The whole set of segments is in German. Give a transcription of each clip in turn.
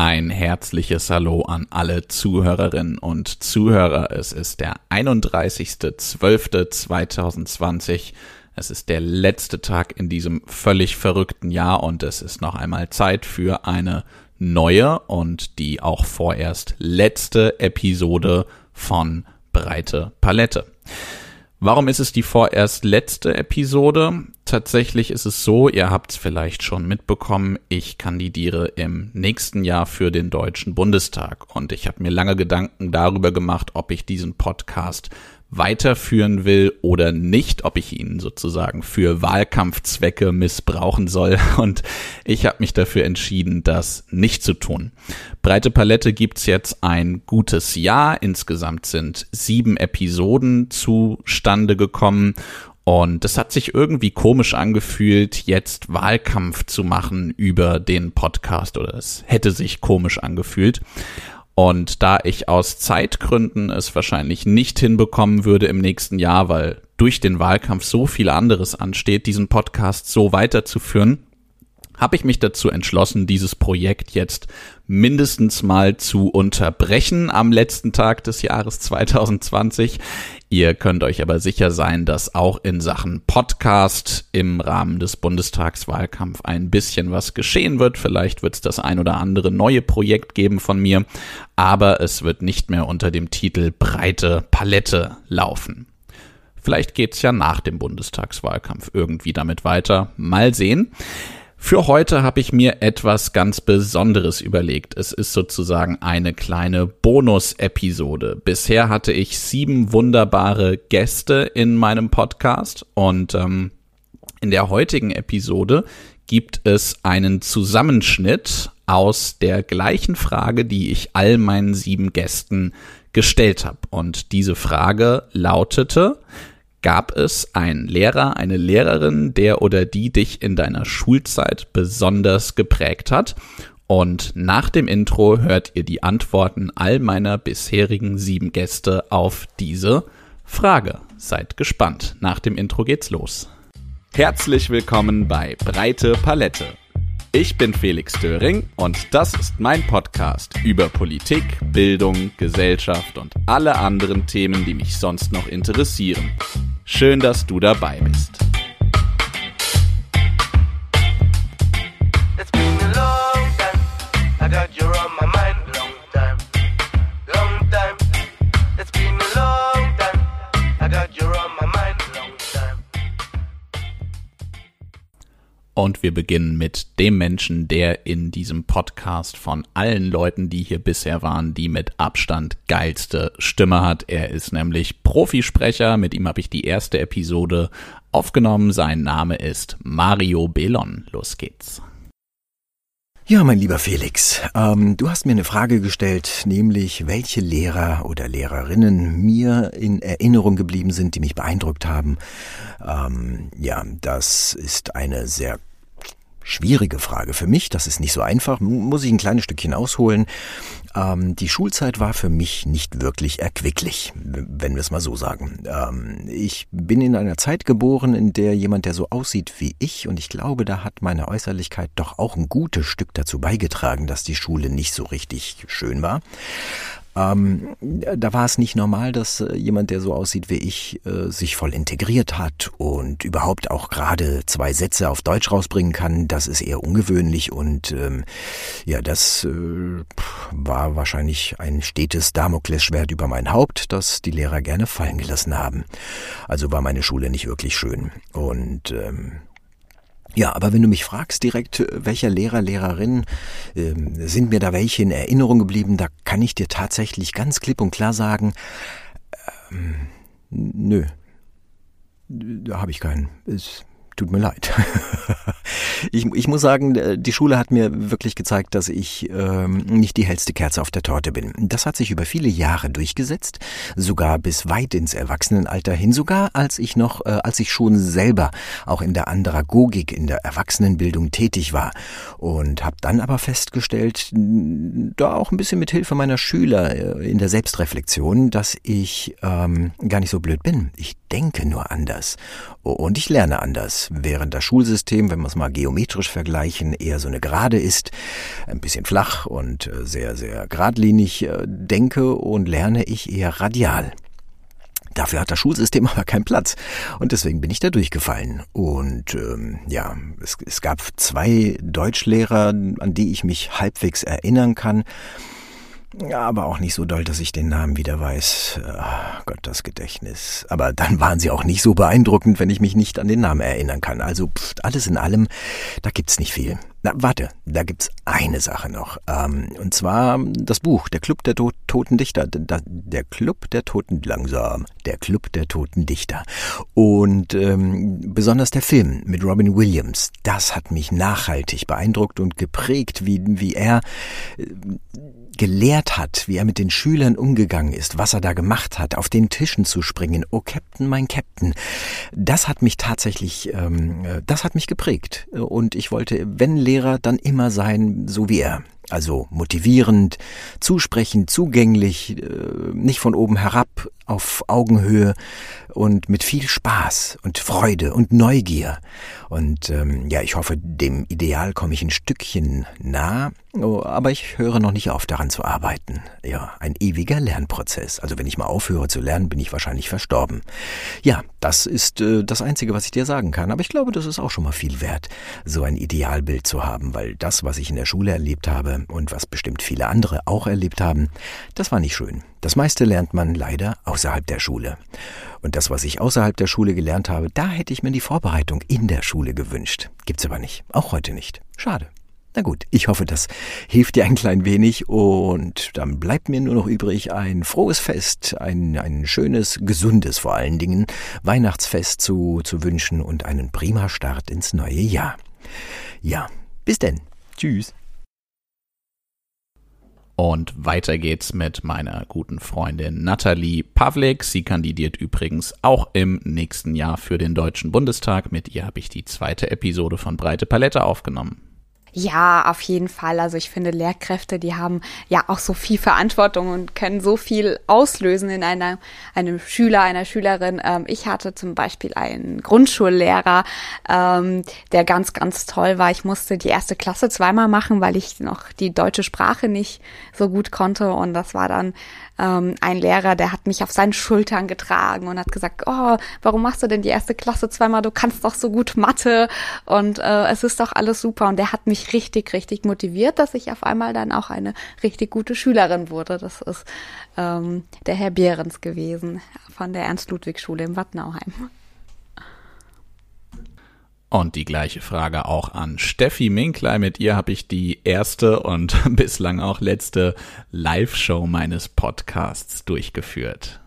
Ein herzliches Hallo an alle Zuhörerinnen und Zuhörer. Es ist der 31.12.2020. Es ist der letzte Tag in diesem völlig verrückten Jahr und es ist noch einmal Zeit für eine neue und die auch vorerst letzte Episode von Breite Palette. Warum ist es die vorerst letzte Episode? Tatsächlich ist es so, ihr habt es vielleicht schon mitbekommen, ich kandidiere im nächsten Jahr für den Deutschen Bundestag und ich habe mir lange Gedanken darüber gemacht, ob ich diesen Podcast weiterführen will oder nicht, ob ich ihn sozusagen für Wahlkampfzwecke missbrauchen soll. Und ich habe mich dafür entschieden, das nicht zu tun. Breite Palette gibt's jetzt ein gutes Jahr. Insgesamt sind sieben Episoden zustande gekommen. Und es hat sich irgendwie komisch angefühlt, jetzt Wahlkampf zu machen über den Podcast oder es hätte sich komisch angefühlt. Und da ich aus Zeitgründen es wahrscheinlich nicht hinbekommen würde im nächsten Jahr, weil durch den Wahlkampf so viel anderes ansteht, diesen Podcast so weiterzuführen, habe ich mich dazu entschlossen, dieses Projekt jetzt mindestens mal zu unterbrechen am letzten Tag des Jahres 2020. Ihr könnt euch aber sicher sein, dass auch in Sachen Podcast im Rahmen des Bundestagswahlkampf ein bisschen was geschehen wird. Vielleicht wird es das ein oder andere neue Projekt geben von mir, aber es wird nicht mehr unter dem Titel Breite Palette laufen. Vielleicht geht's ja nach dem Bundestagswahlkampf irgendwie damit weiter. Mal sehen. Für heute habe ich mir etwas ganz Besonderes überlegt. Es ist sozusagen eine kleine Bonus-Episode. Bisher hatte ich sieben wunderbare Gäste in meinem Podcast und ähm, in der heutigen Episode gibt es einen Zusammenschnitt aus der gleichen Frage, die ich all meinen sieben Gästen gestellt habe. Und diese Frage lautete, Gab es einen Lehrer, eine Lehrerin, der oder die dich in deiner Schulzeit besonders geprägt hat? Und nach dem Intro hört ihr die Antworten all meiner bisherigen sieben Gäste auf diese Frage. Seid gespannt. Nach dem Intro geht's los. Herzlich willkommen bei Breite Palette ich bin Felix Döring und das ist mein Podcast über Politik, Bildung, Gesellschaft und alle anderen Themen, die mich sonst noch interessieren. Schön, dass du dabei bist. It's been a long time. I got you Und wir beginnen mit dem Menschen, der in diesem Podcast von allen Leuten, die hier bisher waren, die mit Abstand geilste Stimme hat. Er ist nämlich Profisprecher. Mit ihm habe ich die erste Episode aufgenommen. Sein Name ist Mario Belon. Los geht's. Ja, mein lieber Felix, ähm, du hast mir eine Frage gestellt, nämlich welche Lehrer oder Lehrerinnen mir in Erinnerung geblieben sind, die mich beeindruckt haben. Ähm, ja, das ist eine sehr schwierige Frage für mich. Das ist nicht so einfach. Muss ich ein kleines Stückchen ausholen. Ähm, die Schulzeit war für mich nicht wirklich erquicklich, wenn wir es mal so sagen. Ähm, ich bin in einer Zeit geboren, in der jemand, der so aussieht wie ich, und ich glaube, da hat meine Äußerlichkeit doch auch ein gutes Stück dazu beigetragen, dass die Schule nicht so richtig schön war. Ähm, da war es nicht normal, dass äh, jemand, der so aussieht wie ich, äh, sich voll integriert hat und überhaupt auch gerade zwei Sätze auf Deutsch rausbringen kann. Das ist eher ungewöhnlich und ähm, ja, das äh, war wahrscheinlich ein stetes Damoklesschwert über mein Haupt, das die Lehrer gerne fallen gelassen haben. Also war meine Schule nicht wirklich schön und ähm, ja, aber wenn du mich fragst direkt, welcher Lehrer, Lehrerin, äh, sind mir da welche in Erinnerung geblieben, da kann ich dir tatsächlich ganz klipp und klar sagen, ähm, nö, da habe ich keinen. Ist tut mir leid. ich, ich muss sagen, äh, die Schule hat mir wirklich gezeigt, dass ich ähm, nicht die hellste Kerze auf der Torte bin. Das hat sich über viele Jahre durchgesetzt, sogar bis weit ins Erwachsenenalter hin, sogar als ich noch, äh, als ich schon selber auch in der Andragogik, in der Erwachsenenbildung tätig war und habe dann aber festgestellt, da auch ein bisschen mit Hilfe meiner Schüler äh, in der Selbstreflexion, dass ich ähm, gar nicht so blöd bin. Ich denke nur anders. Und ich lerne anders. Während das Schulsystem, wenn wir es mal geometrisch vergleichen, eher so eine Gerade ist, ein bisschen flach und äh, sehr, sehr geradlinig äh, denke und lerne ich eher radial. Dafür hat das Schulsystem aber keinen Platz. Und deswegen bin ich da durchgefallen. Und ähm, ja, es, es gab zwei Deutschlehrer, an die ich mich halbwegs erinnern kann. Aber auch nicht so doll, dass ich den Namen wieder weiß. Ach Gott, das Gedächtnis. Aber dann waren sie auch nicht so beeindruckend, wenn ich mich nicht an den Namen erinnern kann. Also pff, alles in allem, da gibt's nicht viel. Na, warte, da gibt's eine Sache noch. Ähm, und zwar das Buch, der Club der to Toten Dichter. Da, der Club der Toten, langsam, der Club der Toten Dichter. Und ähm, besonders der Film mit Robin Williams, das hat mich nachhaltig beeindruckt und geprägt, wie, wie er äh, gelehrt hat, wie er mit den Schülern umgegangen ist, was er da gemacht hat, auf den Tischen zu springen. Oh Captain, mein Captain. Das hat mich tatsächlich, ähm, äh, das hat mich geprägt. Und ich wollte, wenn Lehrer, dann immer sein, so wie er. Also motivierend, zusprechend, zugänglich, äh, nicht von oben herab, auf Augenhöhe und mit viel Spaß und Freude und Neugier. Und ähm, ja, ich hoffe, dem Ideal komme ich ein Stückchen nah, oh, aber ich höre noch nicht auf daran zu arbeiten. Ja, ein ewiger Lernprozess. Also wenn ich mal aufhöre zu lernen, bin ich wahrscheinlich verstorben. Ja, das ist äh, das Einzige, was ich dir sagen kann. Aber ich glaube, das ist auch schon mal viel wert, so ein Idealbild zu haben, weil das, was ich in der Schule erlebt habe und was bestimmt viele andere auch erlebt haben, das war nicht schön. Das meiste lernt man leider außerhalb der Schule. Und das, was ich außerhalb der Schule gelernt habe, da hätte ich mir die Vorbereitung in der Schule gewünscht. Gibt's aber nicht. Auch heute nicht. Schade. Na gut, ich hoffe, das hilft dir ein klein wenig und dann bleibt mir nur noch übrig, ein frohes Fest, ein, ein schönes, gesundes vor allen Dingen Weihnachtsfest zu, zu wünschen und einen prima Start ins neue Jahr. Ja, bis denn. Tschüss. Und weiter geht's mit meiner guten Freundin Nathalie Pavlik. Sie kandidiert übrigens auch im nächsten Jahr für den Deutschen Bundestag. Mit ihr habe ich die zweite Episode von Breite Palette aufgenommen. Ja, auf jeden Fall. Also ich finde, Lehrkräfte, die haben ja auch so viel Verantwortung und können so viel auslösen in einer, einem Schüler, einer Schülerin. Ähm, ich hatte zum Beispiel einen Grundschullehrer, ähm, der ganz, ganz toll war. Ich musste die erste Klasse zweimal machen, weil ich noch die deutsche Sprache nicht so gut konnte. Und das war dann ähm, ein Lehrer, der hat mich auf seinen Schultern getragen und hat gesagt, oh, warum machst du denn die erste Klasse zweimal? Du kannst doch so gut Mathe und äh, es ist doch alles super. Und der hat mich richtig, richtig motiviert, dass ich auf einmal dann auch eine richtig gute Schülerin wurde. Das ist ähm, der Herr Behrens gewesen von der Ernst-Ludwig-Schule im Wattnauheim. Und die gleiche Frage auch an Steffi Minklei. Mit ihr habe ich die erste und bislang auch letzte Live-Show meines Podcasts durchgeführt.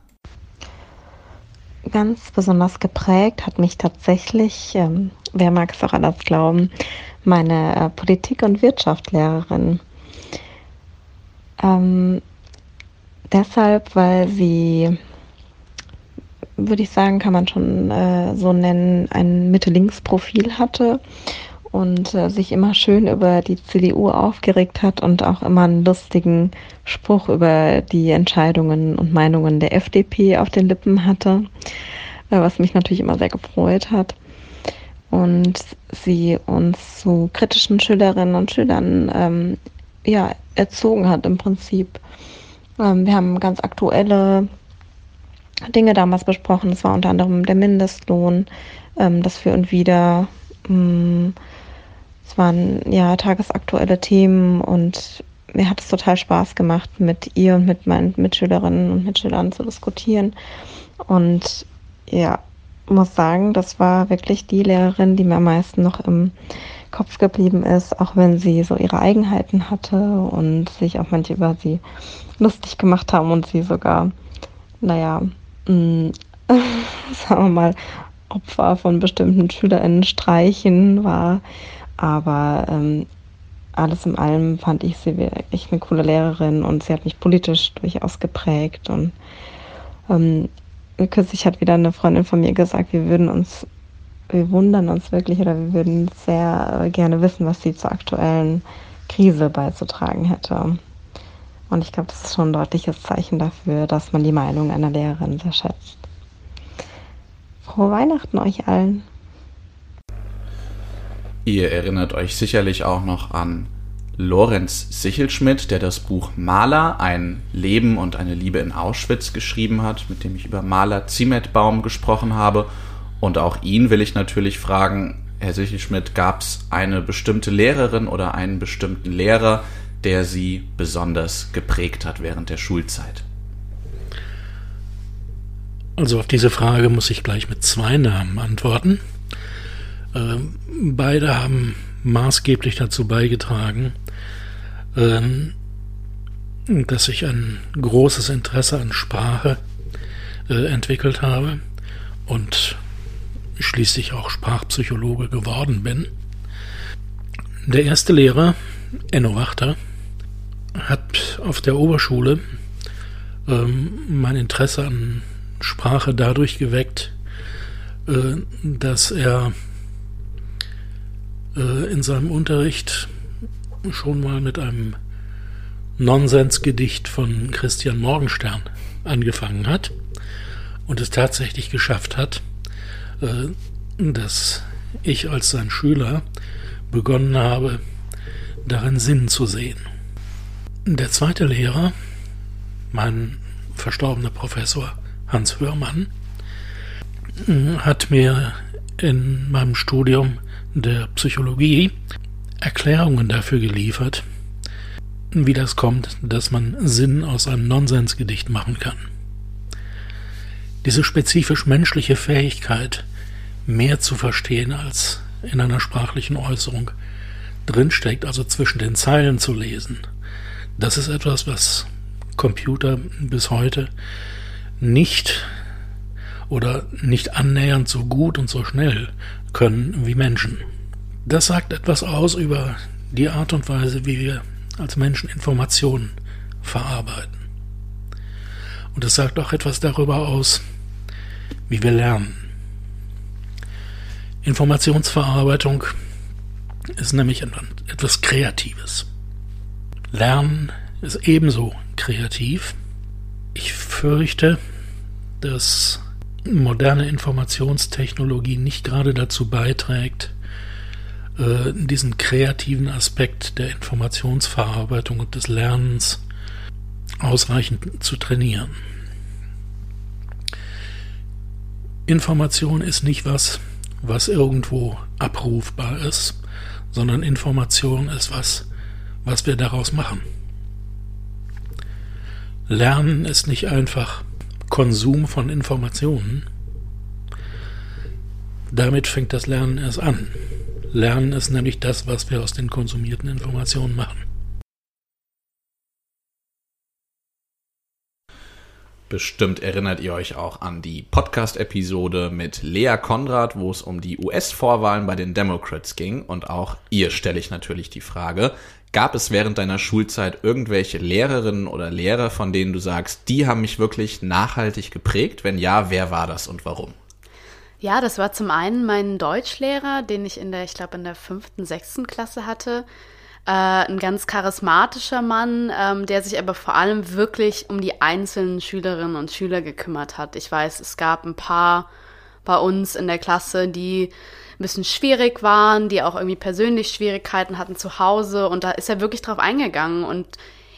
Ganz besonders geprägt hat mich tatsächlich, ähm, wer mag es auch anders glauben, meine äh, Politik- und Wirtschaftslehrerin. Ähm, deshalb, weil sie würde ich sagen, kann man schon äh, so nennen, ein Mitte-Links-Profil hatte und äh, sich immer schön über die CDU aufgeregt hat und auch immer einen lustigen Spruch über die Entscheidungen und Meinungen der FDP auf den Lippen hatte, äh, was mich natürlich immer sehr gefreut hat. Und sie uns zu kritischen Schülerinnen und Schülern ähm, ja, erzogen hat im Prinzip. Ähm, wir haben ganz aktuelle Dinge damals besprochen. Es war unter anderem der Mindestlohn, ähm, das Für und Wider. Ähm, es waren ja tagesaktuelle Themen und mir hat es total Spaß gemacht, mit ihr und mit meinen Mitschülerinnen und Mitschülern zu diskutieren. Und ja, muss sagen, das war wirklich die Lehrerin, die mir am meisten noch im Kopf geblieben ist, auch wenn sie so ihre Eigenheiten hatte und sich auch manche über sie lustig gemacht haben und sie sogar, naja, mh, sagen wir mal, Opfer von bestimmten SchülerInnen streichen war. Aber ähm, alles in allem fand ich sie wirklich eine coole Lehrerin und sie hat mich politisch durchaus geprägt. Und ähm, kürzlich hat wieder eine Freundin von mir gesagt, wir würden uns, wir wundern uns wirklich oder wir würden sehr äh, gerne wissen, was sie zur aktuellen Krise beizutragen hätte. Und ich glaube, das ist schon ein deutliches Zeichen dafür, dass man die Meinung einer Lehrerin sehr schätzt. Frohe Weihnachten euch allen. Ihr erinnert euch sicherlich auch noch an Lorenz Sichelschmidt, der das Buch Maler, ein Leben und eine Liebe in Auschwitz geschrieben hat, mit dem ich über Maler Ziemetbaum gesprochen habe. Und auch ihn will ich natürlich fragen, Herr Sichelschmidt, gab es eine bestimmte Lehrerin oder einen bestimmten Lehrer, der Sie besonders geprägt hat während der Schulzeit? Also auf diese Frage muss ich gleich mit zwei Namen antworten. Äh, beide haben maßgeblich dazu beigetragen, äh, dass ich ein großes Interesse an Sprache äh, entwickelt habe und schließlich auch Sprachpsychologe geworden bin. Der erste Lehrer, Enno Wachter, hat auf der Oberschule ähm, mein Interesse an Sprache dadurch geweckt, äh, dass er äh, in seinem Unterricht schon mal mit einem Nonsensgedicht von Christian Morgenstern angefangen hat und es tatsächlich geschafft hat, äh, dass ich als sein Schüler begonnen habe, darin Sinn zu sehen. Der zweite Lehrer, mein verstorbener Professor Hans Hörmann, hat mir in meinem Studium der Psychologie Erklärungen dafür geliefert, wie das kommt, dass man Sinn aus einem Nonsensgedicht machen kann. Diese spezifisch menschliche Fähigkeit, mehr zu verstehen als in einer sprachlichen Äußerung drinsteckt, also zwischen den Zeilen zu lesen, das ist etwas, was Computer bis heute nicht oder nicht annähernd so gut und so schnell können wie Menschen. Das sagt etwas aus über die Art und Weise, wie wir als Menschen Informationen verarbeiten. Und es sagt auch etwas darüber aus, wie wir lernen. Informationsverarbeitung ist nämlich etwas Kreatives. Lernen ist ebenso kreativ. Ich fürchte, dass moderne Informationstechnologie nicht gerade dazu beiträgt, äh, diesen kreativen Aspekt der Informationsverarbeitung und des Lernens ausreichend zu trainieren. Information ist nicht was, was irgendwo abrufbar ist, sondern Information ist was, was wir daraus machen. Lernen ist nicht einfach Konsum von Informationen. Damit fängt das Lernen erst an. Lernen ist nämlich das, was wir aus den konsumierten Informationen machen. Bestimmt erinnert ihr euch auch an die Podcast-Episode mit Lea Konrad, wo es um die US-Vorwahlen bei den Democrats ging. Und auch ihr stelle ich natürlich die Frage, gab es während deiner Schulzeit irgendwelche Lehrerinnen oder Lehrer, von denen du sagst, die haben mich wirklich nachhaltig geprägt? Wenn ja, wer war das und warum? Ja, das war zum einen mein Deutschlehrer, den ich in der, ich glaube, in der fünften, sechsten Klasse hatte. Äh, ein ganz charismatischer Mann, ähm, der sich aber vor allem wirklich um die einzelnen Schülerinnen und Schüler gekümmert hat. Ich weiß, es gab ein paar bei uns in der Klasse, die bisschen schwierig waren, die auch irgendwie persönlich Schwierigkeiten hatten zu Hause und da ist er wirklich drauf eingegangen und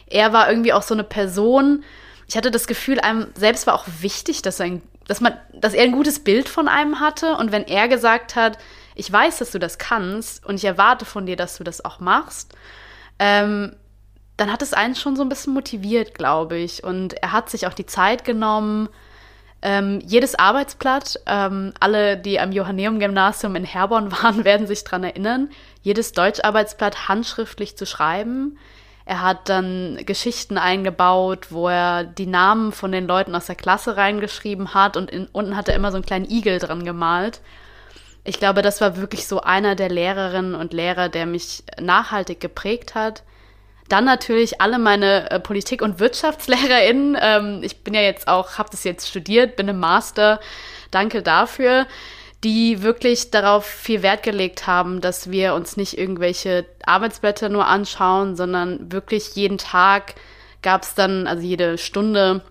er war irgendwie auch so eine Person. Ich hatte das Gefühl, einem selbst war auch wichtig, dass er, dass man, dass er ein gutes Bild von einem hatte und wenn er gesagt hat, ich weiß, dass du das kannst und ich erwarte von dir, dass du das auch machst, ähm, dann hat es einen schon so ein bisschen motiviert, glaube ich. Und er hat sich auch die Zeit genommen, ähm, jedes Arbeitsblatt, ähm, alle, die am Johanneum-Gymnasium in Herborn waren, werden sich daran erinnern, jedes Deutscharbeitsblatt handschriftlich zu schreiben. Er hat dann Geschichten eingebaut, wo er die Namen von den Leuten aus der Klasse reingeschrieben hat und in, unten hat er immer so einen kleinen Igel dran gemalt. Ich glaube, das war wirklich so einer der Lehrerinnen und Lehrer, der mich nachhaltig geprägt hat. Dann natürlich alle meine äh, Politik- und WirtschaftslehrerInnen. Ähm, ich bin ja jetzt auch, habe das jetzt studiert, bin im Master. Danke dafür die wirklich darauf viel Wert gelegt haben, dass wir uns nicht irgendwelche Arbeitsblätter nur anschauen, sondern wirklich jeden Tag gab es dann, also jede Stunde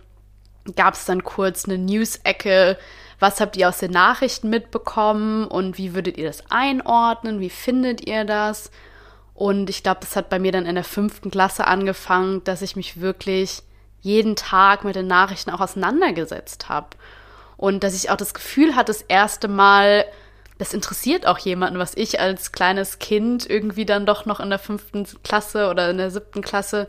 gab es dann kurz eine News-Ecke, was habt ihr aus den Nachrichten mitbekommen und wie würdet ihr das einordnen, wie findet ihr das? Und ich glaube, das hat bei mir dann in der fünften Klasse angefangen, dass ich mich wirklich jeden Tag mit den Nachrichten auch auseinandergesetzt habe. Und dass ich auch das Gefühl hatte, das erste Mal, das interessiert auch jemanden, was ich als kleines Kind irgendwie dann doch noch in der fünften Klasse oder in der siebten Klasse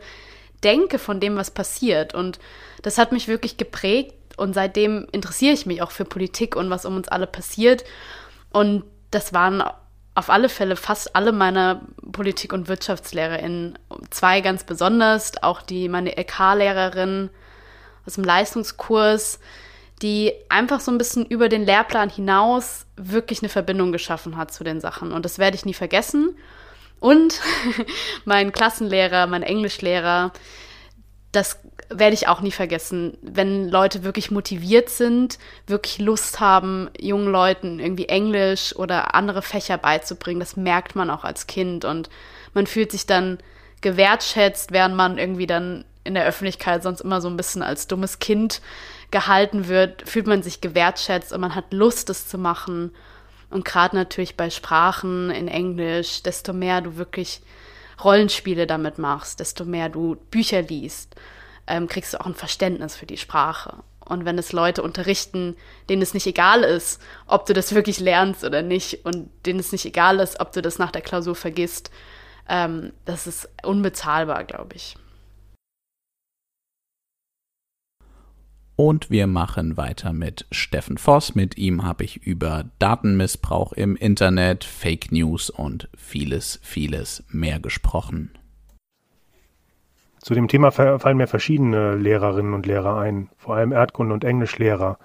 denke von dem, was passiert. Und das hat mich wirklich geprägt und seitdem interessiere ich mich auch für Politik und was um uns alle passiert. Und das waren auf alle Fälle fast alle meiner Politik- und WirtschaftslehrerInnen. Zwei ganz besonders, auch die meine LK-Lehrerin aus dem Leistungskurs, die einfach so ein bisschen über den Lehrplan hinaus wirklich eine Verbindung geschaffen hat zu den Sachen. Und das werde ich nie vergessen. Und mein Klassenlehrer, mein Englischlehrer, das werde ich auch nie vergessen, wenn Leute wirklich motiviert sind, wirklich Lust haben, jungen Leuten irgendwie Englisch oder andere Fächer beizubringen. Das merkt man auch als Kind und man fühlt sich dann gewertschätzt, während man irgendwie dann in der Öffentlichkeit sonst immer so ein bisschen als dummes Kind gehalten wird, fühlt man sich gewertschätzt und man hat Lust, es zu machen. Und gerade natürlich bei Sprachen in Englisch, desto mehr du wirklich Rollenspiele damit machst, desto mehr du Bücher liest, ähm, kriegst du auch ein Verständnis für die Sprache. Und wenn es Leute unterrichten, denen es nicht egal ist, ob du das wirklich lernst oder nicht, und denen es nicht egal ist, ob du das nach der Klausur vergisst, ähm, das ist unbezahlbar, glaube ich. Und wir machen weiter mit Steffen Voss. Mit ihm habe ich über Datenmissbrauch im Internet, Fake News und vieles, vieles mehr gesprochen. Zu dem Thema fallen mir verschiedene Lehrerinnen und Lehrer ein, vor allem Erdkunde- und Englischlehrer.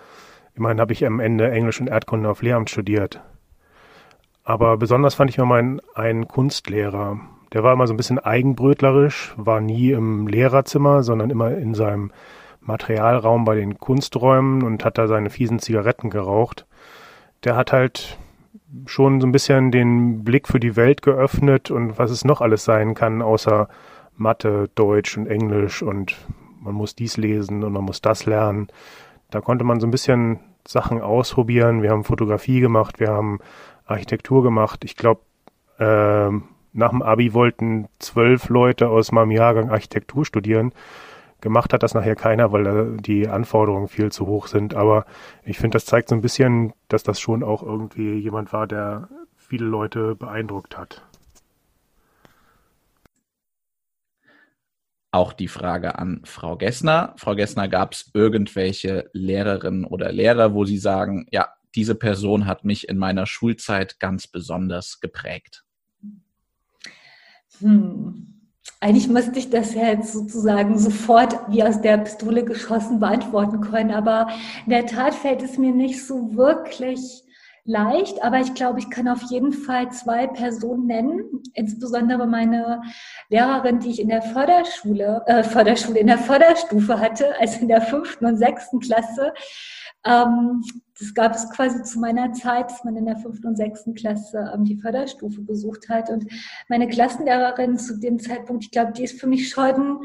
Immerhin habe ich am Ende Englisch und Erdkunde auf Lehramt studiert. Aber besonders fand ich mir meinen einen Kunstlehrer. Der war immer so ein bisschen eigenbrötlerisch, war nie im Lehrerzimmer, sondern immer in seinem Materialraum bei den Kunsträumen und hat da seine fiesen Zigaretten geraucht. Der hat halt schon so ein bisschen den Blick für die Welt geöffnet und was es noch alles sein kann, außer Mathe, Deutsch und Englisch und man muss dies lesen und man muss das lernen. Da konnte man so ein bisschen Sachen ausprobieren. Wir haben Fotografie gemacht, wir haben Architektur gemacht. Ich glaube, äh, nach dem Abi wollten zwölf Leute aus meinem Jahrgang Architektur studieren. Gemacht hat das nachher keiner, weil die Anforderungen viel zu hoch sind. Aber ich finde, das zeigt so ein bisschen, dass das schon auch irgendwie jemand war, der viele Leute beeindruckt hat. Auch die Frage an Frau Gessner. Frau Gessner, gab es irgendwelche Lehrerinnen oder Lehrer, wo Sie sagen, ja, diese Person hat mich in meiner Schulzeit ganz besonders geprägt? Hm. Eigentlich müsste ich das ja jetzt sozusagen sofort wie aus der Pistole geschossen beantworten können, aber in der Tat fällt es mir nicht so wirklich leicht, aber ich glaube, ich kann auf jeden Fall zwei Personen nennen, insbesondere meine Lehrerin, die ich in der Förderschule, äh, Förderschule, in der Förderstufe hatte, also in der fünften und sechsten Klasse. Ähm, das gab es quasi zu meiner Zeit, dass man in der fünften und sechsten Klasse ähm, die Förderstufe besucht hat. Und meine Klassenlehrerin zu dem Zeitpunkt, ich glaube, die ist für mich schon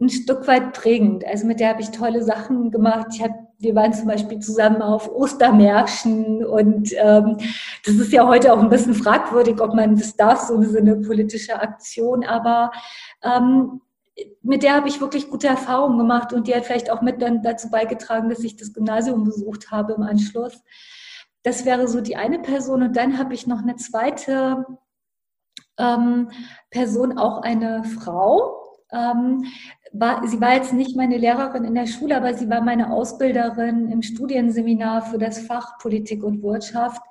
ein Stück weit prägend. Also mit der habe ich tolle Sachen gemacht. Ich hab, wir waren zum Beispiel zusammen auf Ostermärschen und ähm, das ist ja heute auch ein bisschen fragwürdig, ob man das darf, so eine politische Aktion. Aber ähm, mit der habe ich wirklich gute Erfahrungen gemacht und die hat vielleicht auch mit dann dazu beigetragen, dass ich das Gymnasium besucht habe im Anschluss. Das wäre so die eine Person und dann habe ich noch eine zweite ähm, Person, auch eine Frau, ähm, war, sie war jetzt nicht meine Lehrerin in der Schule, aber sie war meine Ausbilderin im Studienseminar für das Fach Politik und Wirtschaft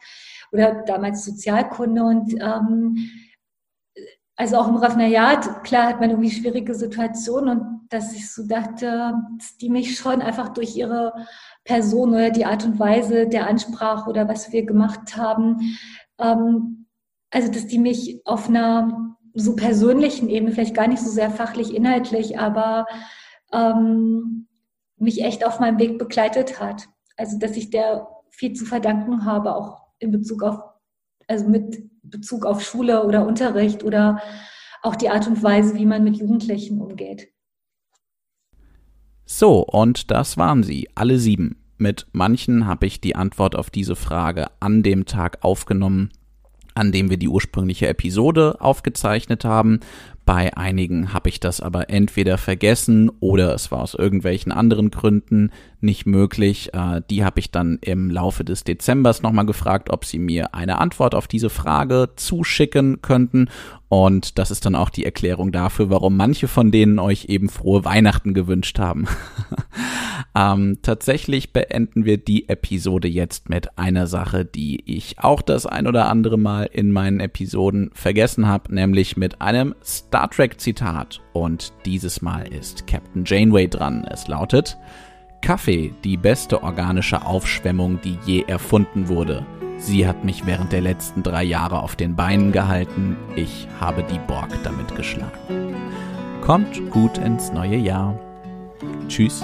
oder damals Sozialkunde. Und ähm, also auch im Raffinariat, klar hat man irgendwie schwierige Situationen und dass ich so dachte, dass die mich schon einfach durch ihre Person oder die Art und Weise der Ansprache oder was wir gemacht haben, ähm, also dass die mich auf einer so persönlichen Ebene, vielleicht gar nicht so sehr fachlich, inhaltlich, aber ähm, mich echt auf meinem Weg begleitet hat. Also dass ich der viel zu verdanken habe, auch in Bezug auf, also mit Bezug auf Schule oder Unterricht oder auch die Art und Weise, wie man mit Jugendlichen umgeht. So, und das waren sie, alle sieben. Mit manchen habe ich die Antwort auf diese Frage an dem Tag aufgenommen, an dem wir die ursprüngliche Episode aufgezeichnet haben. Bei einigen habe ich das aber entweder vergessen oder es war aus irgendwelchen anderen Gründen nicht möglich. Äh, die habe ich dann im Laufe des Dezembers nochmal gefragt, ob sie mir eine Antwort auf diese Frage zuschicken könnten. Und das ist dann auch die Erklärung dafür, warum manche von denen euch eben frohe Weihnachten gewünscht haben. ähm, tatsächlich beenden wir die Episode jetzt mit einer Sache, die ich auch das ein oder andere Mal in meinen Episoden vergessen habe, nämlich mit einem Star Trek Zitat. Und dieses Mal ist Captain Janeway dran. Es lautet, Kaffee, die beste organische Aufschwemmung, die je erfunden wurde. Sie hat mich während der letzten drei Jahre auf den Beinen gehalten. Ich habe die Borg damit geschlagen. Kommt gut ins neue Jahr. Tschüss.